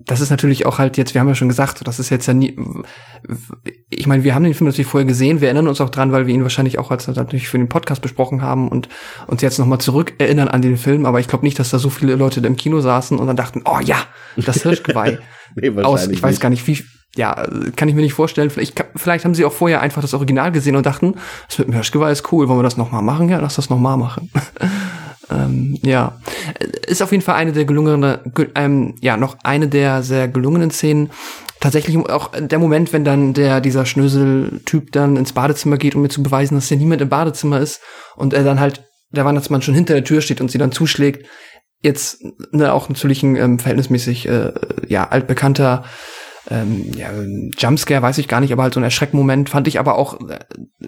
das ist natürlich auch halt jetzt, wir haben ja schon gesagt, das ist jetzt ja nie, ich meine, wir haben den Film natürlich vorher gesehen, wir erinnern uns auch dran, weil wir ihn wahrscheinlich auch als natürlich für den Podcast besprochen haben und uns jetzt noch mal zurück erinnern an den Film, aber ich glaube nicht, dass da so viele Leute im Kino saßen und dann dachten, oh ja, das Hirschgeweih. [laughs] Nee, aus, ich weiß nicht. gar nicht, wie, ja, kann ich mir nicht vorstellen. Vielleicht, vielleicht haben sie auch vorher einfach das Original gesehen und dachten, das mit dem Hirschgeweih ist cool, wollen wir das nochmal machen? Ja, lass das nochmal machen. [laughs] ähm, ja, ist auf jeden Fall eine der gelungenen, ge- ähm, ja, noch eine der sehr gelungenen Szenen. Tatsächlich auch der Moment, wenn dann der, dieser Schnösel-Typ dann ins Badezimmer geht, um mir zu beweisen, dass hier niemand im Badezimmer ist und er dann halt, der Weihnachtsmann schon hinter der Tür steht und sie dann zuschlägt. Jetzt ne, auch natürlich ein ähm, verhältnismäßig äh, ja altbekannter ähm, ja, Jumpscare weiß ich gar nicht, aber halt so ein Erschreckmoment fand ich aber auch, äh,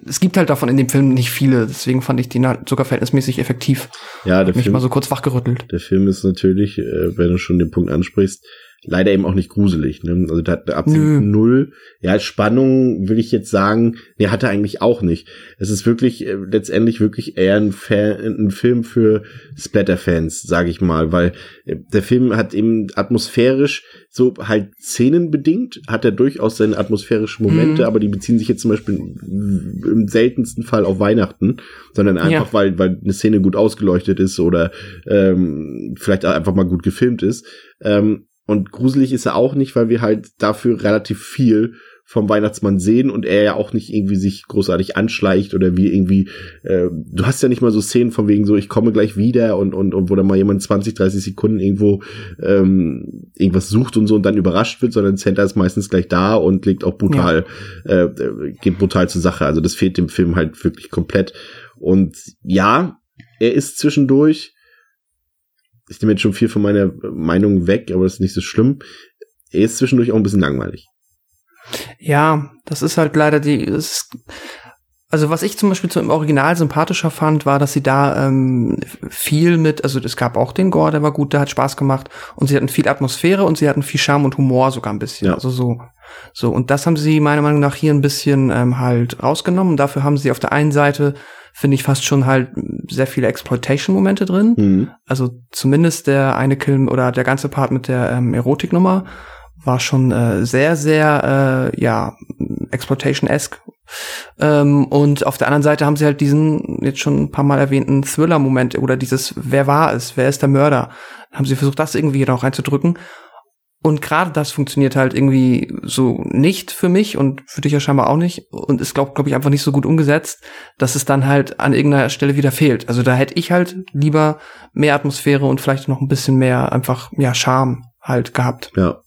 es gibt halt davon in dem Film nicht viele, deswegen fand ich den halt sogar verhältnismäßig effektiv. Ja, der Mich Film, mal so kurz wachgerüttelt. der Film ist natürlich, äh, wenn du schon den Punkt ansprichst, leider eben auch nicht gruselig. Ne? Also da hat er absolut Nö. null. Ja, Spannung will ich jetzt sagen, nee, hat er eigentlich auch nicht. Es ist wirklich äh, letztendlich wirklich eher ein, Fan, ein Film für Splatter-Fans, sage ich mal, weil äh, der Film hat eben atmosphärisch so halt szenenbedingt, hat er durchaus seine atmosphärischen Momente, Mhm. aber die beziehen sich jetzt zum Beispiel im seltensten Fall auf Weihnachten, sondern einfach, Ja. weil, weil eine Szene gut ausgeleuchtet ist oder ähm, vielleicht auch einfach mal gut gefilmt ist. Ähm, und gruselig ist er auch nicht, weil wir halt dafür relativ viel vom Weihnachtsmann sehen und er ja auch nicht irgendwie sich großartig anschleicht oder wie irgendwie, äh, du hast ja nicht mal so Szenen von wegen so, ich komme gleich wieder und, und, und wo dann mal jemand 20, 30 Sekunden irgendwo ähm, irgendwas sucht und so und dann überrascht wird, sondern Santa ist meistens gleich da und legt auch brutal, äh, äh, geht brutal zur Sache. Also das fehlt dem Film halt wirklich komplett. Und ja, er ist zwischendurch, ich nehme jetzt schon viel von meiner Meinung weg, aber das ist nicht so schlimm. Er ist zwischendurch auch ein bisschen langweilig. Ja, das ist halt leider die, ist, Also was ich zum Beispiel zum Original sympathischer fand, war, dass sie da ähm, viel mit, also es gab auch den Gore, der war gut, der hat Spaß gemacht und sie hatten viel Atmosphäre und sie hatten viel Charme und Humor sogar ein bisschen. Ja. Also so, so und das haben sie meiner Meinung nach hier ein bisschen ähm, halt rausgenommen. Und dafür haben sie auf der einen Seite finde ich fast schon halt sehr viele Exploitation-Momente drin. Mhm. Also zumindest der eine Kill oder der ganze Part mit der ähm, Erotiknummer war schon äh, sehr, sehr, äh, ja, Exploitation-esque. Ähm, und auf der anderen Seite haben sie halt diesen jetzt schon ein paar Mal erwähnten Thriller-Moment oder dieses Wer war es? Wer ist der Mörder? Haben sie versucht, das irgendwie noch reinzudrücken. Und gerade das funktioniert halt irgendwie so nicht für mich und für dich ja scheinbar auch nicht und ist, glaube glaub ich, einfach nicht so gut umgesetzt, dass es dann halt an irgendeiner Stelle wieder fehlt. Also da hätte ich halt lieber mehr Atmosphäre und vielleicht noch ein bisschen mehr einfach, ja, Charme halt gehabt. Ja.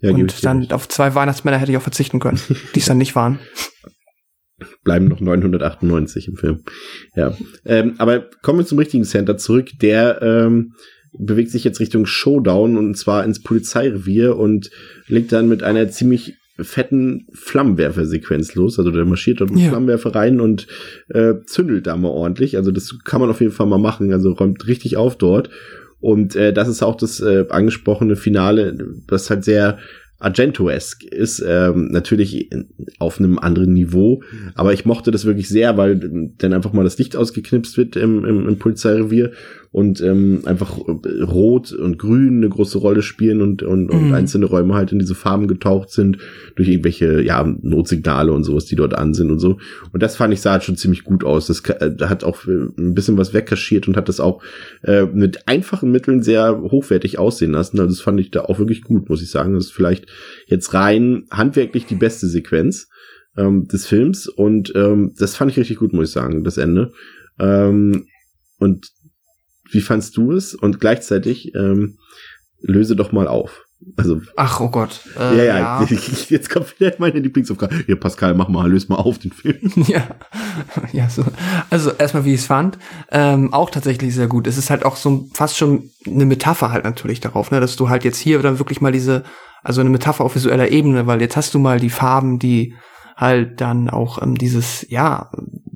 Ja, und dann auf zwei Weihnachtsmänner hätte ich auch verzichten können, die es dann nicht waren. [laughs] bleiben noch 998 im Film. Ja. Ähm, aber kommen wir zum richtigen Center zurück. Der ähm, bewegt sich jetzt Richtung Showdown und zwar ins Polizeirevier und legt dann mit einer ziemlich fetten Flammenwerfer-Sequenz los. Also der marschiert dort mit Ja. Flammenwerfer rein und äh, zündelt da mal ordentlich. Also das kann man auf jeden Fall mal machen. Also räumt richtig auf dort. Und äh, das ist auch das äh, angesprochene Finale, das halt sehr Argento-esque ist, ähm, natürlich auf einem anderen Niveau, aber ich mochte das wirklich sehr, weil dann einfach mal das Licht ausgeknipst wird im, im, im Polizeirevier und ähm, einfach Rot und Grün eine große Rolle spielen und, und, und Mhm. einzelne Räume halt in diese Farben getaucht sind durch irgendwelche ja Notsignale und sowas, die dort an sind und so. Und das fand ich sah halt schon ziemlich gut aus. Das äh, hat auch äh, ein bisschen was wegkaschiert und hat das auch äh, mit einfachen Mitteln sehr hochwertig aussehen lassen. Also das fand ich da auch wirklich gut, muss ich sagen. Das ist vielleicht jetzt rein handwerklich die beste Sequenz ähm, des Films und ähm, das fand ich richtig gut, muss ich sagen, das Ende. Ähm, und wie fandst du es? Und gleichzeitig ähm, löse doch mal auf. Also Ach, oh Gott. Äh, ja, ja, [laughs] jetzt kommt wieder meine Lieblingsaufgabe. Hier, Pascal, mach mal, löse mal auf den Film. [laughs] ja. [laughs] ja so. Also erstmal, wie ich es fand, ähm, auch tatsächlich sehr gut. Es ist halt auch so fast schon eine Metapher halt natürlich darauf, ne, dass du halt jetzt hier dann wirklich mal diese, also eine Metapher auf visueller Ebene, weil jetzt hast du mal die Farben, die halt dann auch ähm, dieses, ja,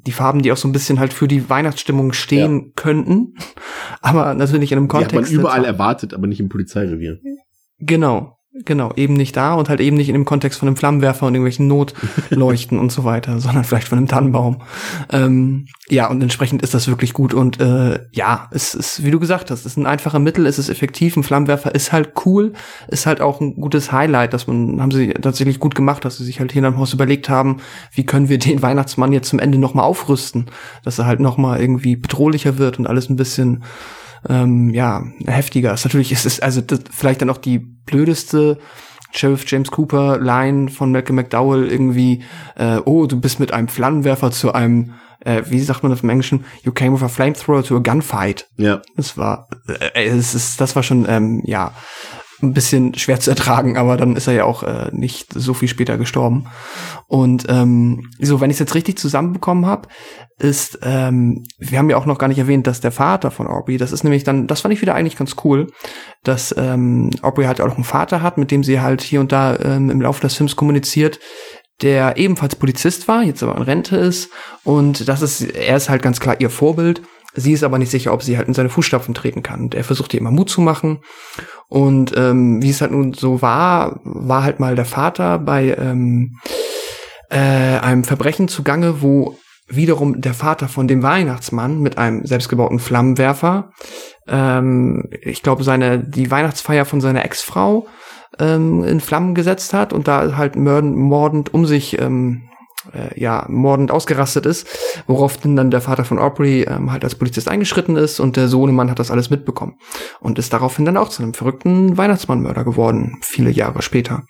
die Farben, die auch so ein bisschen halt für die Weihnachtsstimmung stehen könnten, [laughs] aber natürlich in einem Die hat Kontext. man überall erwartet, aber nicht im Polizeirevier. Genau, genau, eben nicht da und halt eben nicht in dem Kontext von einem Flammenwerfer und irgendwelchen Notleuchten und so weiter, [laughs] sondern vielleicht von einem Tannenbaum. Ähm, ja, und entsprechend ist das wirklich gut und äh, ja, es ist, wie du gesagt hast, es ist ein einfacher Mittel, es ist effektiv, ein Flammenwerfer ist halt cool, ist halt auch ein gutes Highlight, dass man, haben sie tatsächlich gut gemacht, dass sie sich halt hier im Haus überlegt haben, wie können wir den Weihnachtsmann jetzt zum Ende nochmal aufrüsten, dass er halt nochmal irgendwie bedrohlicher wird und alles ein bisschen ähm, ja, heftiger ist. Natürlich ist es also das, vielleicht dann auch die blödeste Sheriff James Cooper Line von Malcolm McDowell irgendwie, äh, oh, du bist mit einem Flammenwerfer zu einem, äh, wie sagt man das im Englischen? You came with a flamethrower to a gunfight. Ja. Das war, äh, es ist, das war schon, ähm, ja, ein bisschen schwer zu ertragen, aber dann ist er ja auch äh, nicht so viel später gestorben. Und ähm, so, wenn ich es jetzt richtig zusammenbekommen habe, ist, ähm, wir haben ja auch noch gar nicht erwähnt, dass der Vater von Aubrey, das ist nämlich dann, das fand ich wieder eigentlich ganz cool, dass ähm, Aubrey halt auch einen Vater hat, mit dem sie halt hier und da ähm, im Laufe des Films kommuniziert, der ebenfalls Polizist war, jetzt aber in Rente ist. Und das ist, er ist halt ganz klar ihr Vorbild. Sie ist aber nicht sicher, ob sie halt in seine Fußstapfen treten kann. Und er versucht ihr immer Mut zu machen. Und ähm, wie es halt nun so war, war halt mal der Vater bei ähm, äh, einem Verbrechen zugange, wo wiederum der Vater von dem Weihnachtsmann mit einem selbstgebauten Flammenwerfer, ähm, ich glaube, seine die Weihnachtsfeier von seiner Ex-Frau ähm, in Flammen gesetzt hat und da halt mörden, mordend um sich ähm, äh, ja mordend ausgerastet ist, worauf dann der Vater von Aubrey ähm, halt als Polizist eingeschritten ist und der Sohnemann hat das alles mitbekommen und ist daraufhin dann auch zu einem verrückten Weihnachtsmannmörder geworden, viele Jahre später.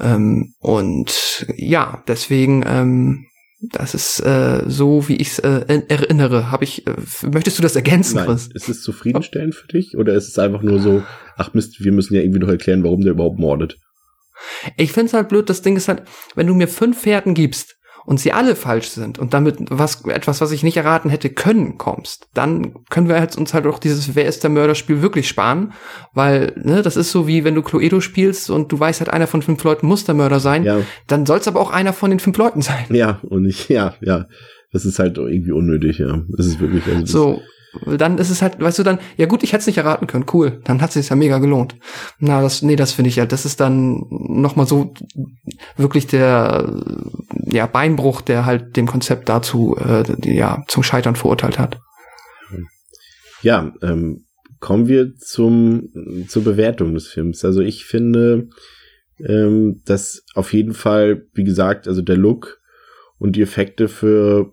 Ähm, und ja, deswegen ähm, das ist äh, so, wie ich es äh, in- erinnere. Habe ich? Äh, möchtest du das ergänzen, Nein. Chris? Ist es zufriedenstellend für dich? Oder ist es einfach nur so, ach Mist, wir müssen ja irgendwie noch erklären, warum der überhaupt mordet? Ich find's halt blöd. Das Ding ist halt, wenn du mir fünf Fährten gibst und sie alle falsch sind und damit was etwas, was ich nicht erraten hätte können, kommst, dann können wir halt uns halt auch dieses Wer ist der Mörder-Spiel wirklich sparen, weil ne, das ist so wie wenn du Cluedo spielst und du weißt halt einer von fünf Leuten muss der Mörder sein, Ja. dann soll es aber auch einer von den fünf Leuten sein. Ja, und ich, ja, ja. Das ist halt irgendwie unnötig, ja. Das ist wirklich, also So, dann ist es halt, weißt du, dann, ja gut, ich hätte es nicht erraten können, cool, dann hat es sich ja mega gelohnt. Na, das, nee, das finde ich ja, das ist dann nochmal so wirklich der, ja, Beinbruch, der halt dem Konzept dazu, äh, ja, zum Scheitern verurteilt hat. Ja, ähm, kommen wir zum, zur Bewertung des Films. Also ich finde, ähm, dass auf jeden Fall, wie gesagt, also der Look und die Effekte für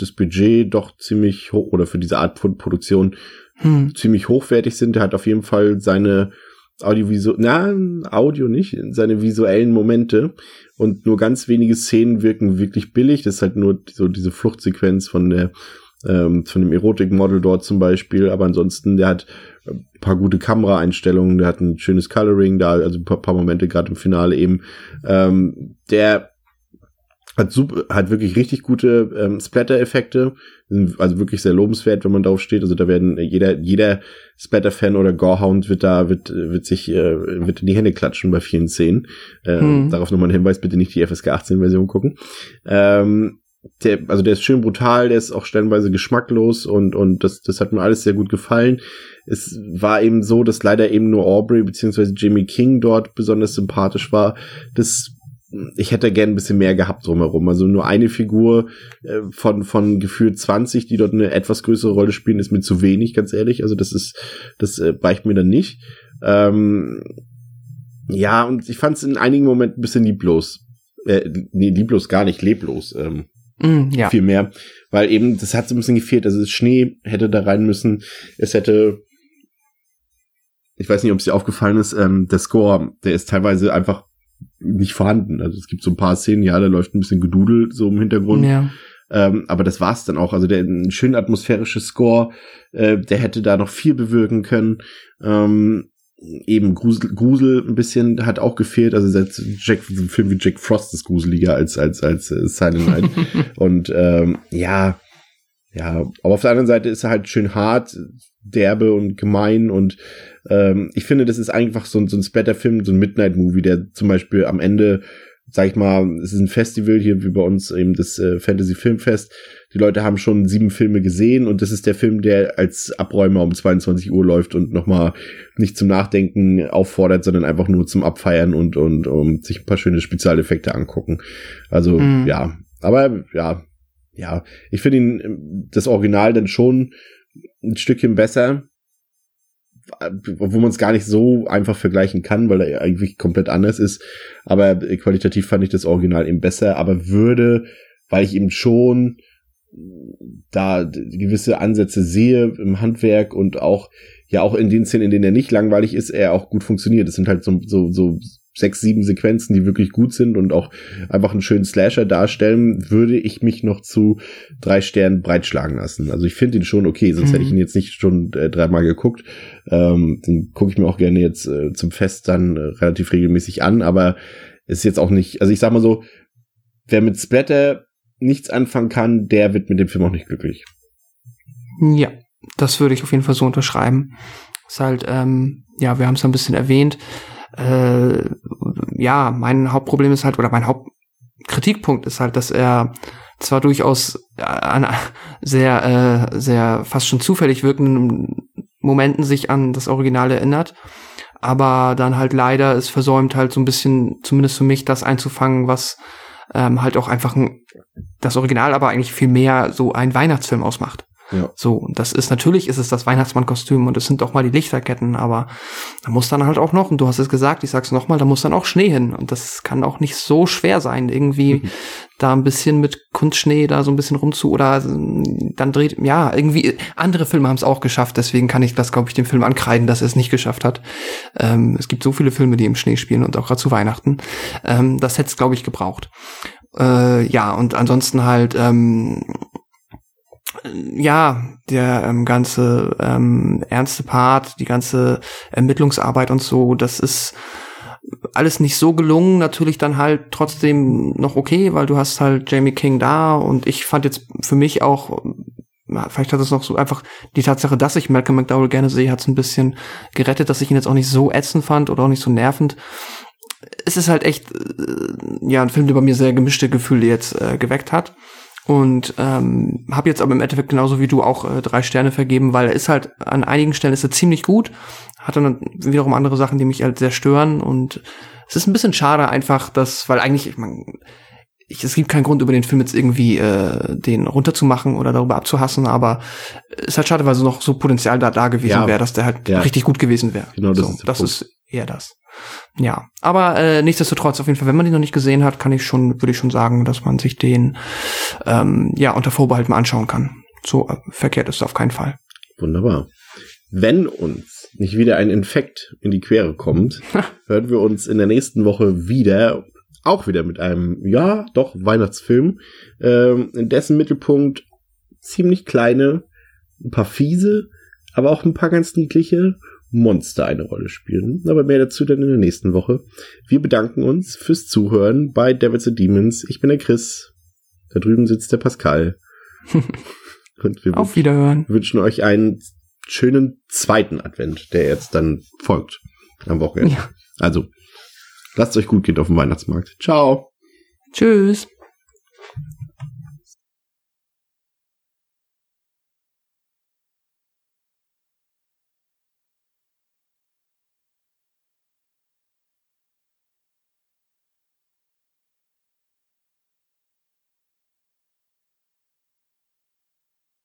das Budget doch ziemlich hoch oder für diese Art von Produktion Hm. ziemlich hochwertig sind. Der hat auf jeden Fall seine Audiovisual, na, Audio nicht, seine visuellen Momente und nur ganz wenige Szenen wirken wirklich billig. Das ist halt nur so diese Fluchtsequenz von der, ähm, von dem Erotikmodel dort zum Beispiel. Aber ansonsten, der hat ein paar gute Kameraeinstellungen, der hat ein schönes Coloring da, also ein paar, paar Momente gerade im Finale eben. Ähm, der hat super, hat wirklich richtig gute ähm, Splatter-Effekte, also wirklich sehr lobenswert, wenn man drauf steht. Also da werden äh, jeder jeder Splatter-Fan oder Gorehound wird da wird wird sich äh, wird in die Hände klatschen bei vielen Szenen. Äh, Hm. Darauf nochmal ein Hinweis: Bitte nicht die FSK 18 Version gucken. Ähm, der, also der ist schön brutal, der ist auch stellenweise geschmacklos und und das das hat mir alles sehr gut gefallen. Es war eben so, dass leider eben nur Aubrey beziehungsweise Jimmy King dort besonders sympathisch war. Das ich hätte gern ein bisschen mehr gehabt drumherum. Also nur eine Figur äh, von, von gefühlt 20, die dort eine etwas größere Rolle spielen, ist mir zu wenig, ganz ehrlich. Also das ist, das äh, reicht mir dann nicht. Ähm, ja, und ich fand es in einigen Momenten ein bisschen lieblos. Äh, nee, lieblos gar nicht, leblos. Ähm, Mm, ja. viel mehr, weil eben das hat so ein bisschen gefehlt. Also das Schnee hätte da rein müssen. Es hätte, ich weiß nicht, ob es dir aufgefallen ist, ähm, der Score, der ist teilweise einfach nicht vorhanden. Also es gibt so ein paar Szenen, ja, da läuft ein bisschen Gedudel so im Hintergrund. Ja. Ähm, aber das war's dann auch. Also der ein schön atmosphärisches Score, äh, der hätte da noch viel bewirken können. Ähm, eben Grusel, Grusel ein bisschen hat auch gefehlt. Also selbst Jack, ein Film wie Jack Frost ist gruseliger als als als äh, Silent Night. [laughs] Und ähm, ja, ja. Aber auf der anderen Seite ist er halt schön hart, derbe und gemein und ähm, ich finde, das ist einfach so, ein- so ein Splatter-Film, so ein Midnight-Movie, der zum Beispiel am Ende sag ich mal, es ist ein Festival hier wie bei uns eben das äh, Fantasy Filmfest. Die Leute haben schon sieben Filme gesehen und das ist der Film, der als Abräumer um 22 Uhr läuft und nochmal nicht zum Nachdenken auffordert, sondern einfach nur zum Abfeiern und und um sich ein paar schöne Spezialeffekte angucken. Also Mhm. ja, aber ja, ja, ich finde ihn ähm, das Original dann schon ein Stückchen besser, wo man es gar nicht so einfach vergleichen kann, weil er eigentlich komplett anders ist. Aber qualitativ fand ich das Original eben besser, aber würde, weil ich eben schon da gewisse Ansätze sehe im Handwerk und auch ja auch in den Szenen, in denen er nicht langweilig ist, er auch gut funktioniert. Es sind halt so, so, so sechs, sieben Sequenzen, die wirklich gut sind und auch einfach einen schönen Slasher darstellen, würde ich mich noch zu drei Sternen breitschlagen lassen. Also ich finde ihn schon okay, sonst Mhm. hätte ich ihn jetzt nicht schon äh, dreimal geguckt. Ähm, den gucke ich mir auch gerne jetzt äh, zum Fest dann äh, relativ regelmäßig an, aber ist jetzt auch nicht, also ich sag mal so, wer mit Splatter nichts anfangen kann, der wird mit dem Film auch nicht glücklich. Ja, das würde ich auf jeden Fall so unterschreiben. Ist halt, ähm, ja, wir haben es ein bisschen erwähnt. Äh, ja, mein Hauptproblem ist halt, oder mein Hauptkritikpunkt ist halt, dass er zwar durchaus äh, an sehr, äh, sehr fast schon zufällig wirkenden Momenten sich an das Original erinnert, aber dann halt leider es versäumt halt so ein bisschen, zumindest für mich, das einzufangen, was ähm, halt auch einfach ein, das Original aber eigentlich viel mehr so ein Weihnachtsfilm ausmacht. Ja. So, und das ist natürlich ist es das Weihnachtsmannkostüm und es sind doch mal die Lichterketten, aber da muss dann halt auch noch, und du hast es gesagt, ich sag's nochmal, da muss dann auch Schnee hin. Und das kann auch nicht so schwer sein, irgendwie da ein bisschen mit Kunstschnee da so ein bisschen rumzu oder äh, dann dreht, ja, irgendwie, andere Filme haben es auch geschafft, deswegen kann ich das, glaube ich, dem Film ankreiden, dass er es nicht geschafft hat. Ähm, es gibt so viele Filme, die im Schnee spielen und auch gerade zu Weihnachten. Ähm, das hätte es, glaube ich, gebraucht. Äh, ja, und ansonsten halt, ähm, ja, der ähm, ganze ähm, ernste Part, die ganze Ermittlungsarbeit und so, das ist alles nicht so gelungen, natürlich dann halt trotzdem noch okay, weil du hast halt Jamie King da und ich fand jetzt für mich auch, vielleicht hat es noch so einfach die Tatsache, dass ich Malcolm McDowell gerne sehe, hat es ein bisschen gerettet, dass ich ihn jetzt auch nicht so ätzend fand oder auch nicht so nervend. Es ist halt echt, äh, ja, ein Film, der bei mir sehr gemischte Gefühle jetzt äh, geweckt hat. Und ähm, habe jetzt aber im Endeffekt genauso wie du auch äh, drei Sterne vergeben, weil er ist halt an einigen Stellen ist er ziemlich gut, hat dann wiederum andere Sachen, die mich halt sehr stören. Und es ist ein bisschen schade einfach, dass, weil eigentlich, ich meine, ich, es gibt keinen Grund, über den Film jetzt irgendwie äh, den runterzumachen oder darüber abzuhassen, aber es ist halt schade, weil so noch so Potenzial da, da gewesen Ja. wäre, dass der halt Ja. richtig gut gewesen wäre. Genau, das so, ist das Punkt. ist eher das. Ja, aber äh, nichtsdestotrotz auf jeden Fall, wenn man den noch nicht gesehen hat, kann ich schon, würde ich schon sagen, dass man sich den ähm, ja unter Vorbehalt mal anschauen kann. So äh, verkehrt ist es auf keinen Fall. Wunderbar. Wenn uns nicht wieder ein Infekt in die Quere kommt, [laughs] hören wir uns in der nächsten Woche wieder, auch wieder mit einem, ja, doch, Weihnachtsfilm, ähm, in dessen Mittelpunkt ziemlich kleine, ein paar fiese, aber auch ein paar ganz niedliche Monster eine Rolle spielen. Aber mehr dazu dann in der nächsten Woche. Wir bedanken uns fürs Zuhören bei Devils and Demons. Ich bin der Chris. Da drüben sitzt der Pascal. [laughs] Und wir Auf Wiederhören. wünschen euch einen schönen zweiten Advent, der jetzt dann folgt am Wochenende. Ja. Also, lasst euch gut gehen auf dem Weihnachtsmarkt. Ciao. Tschüss.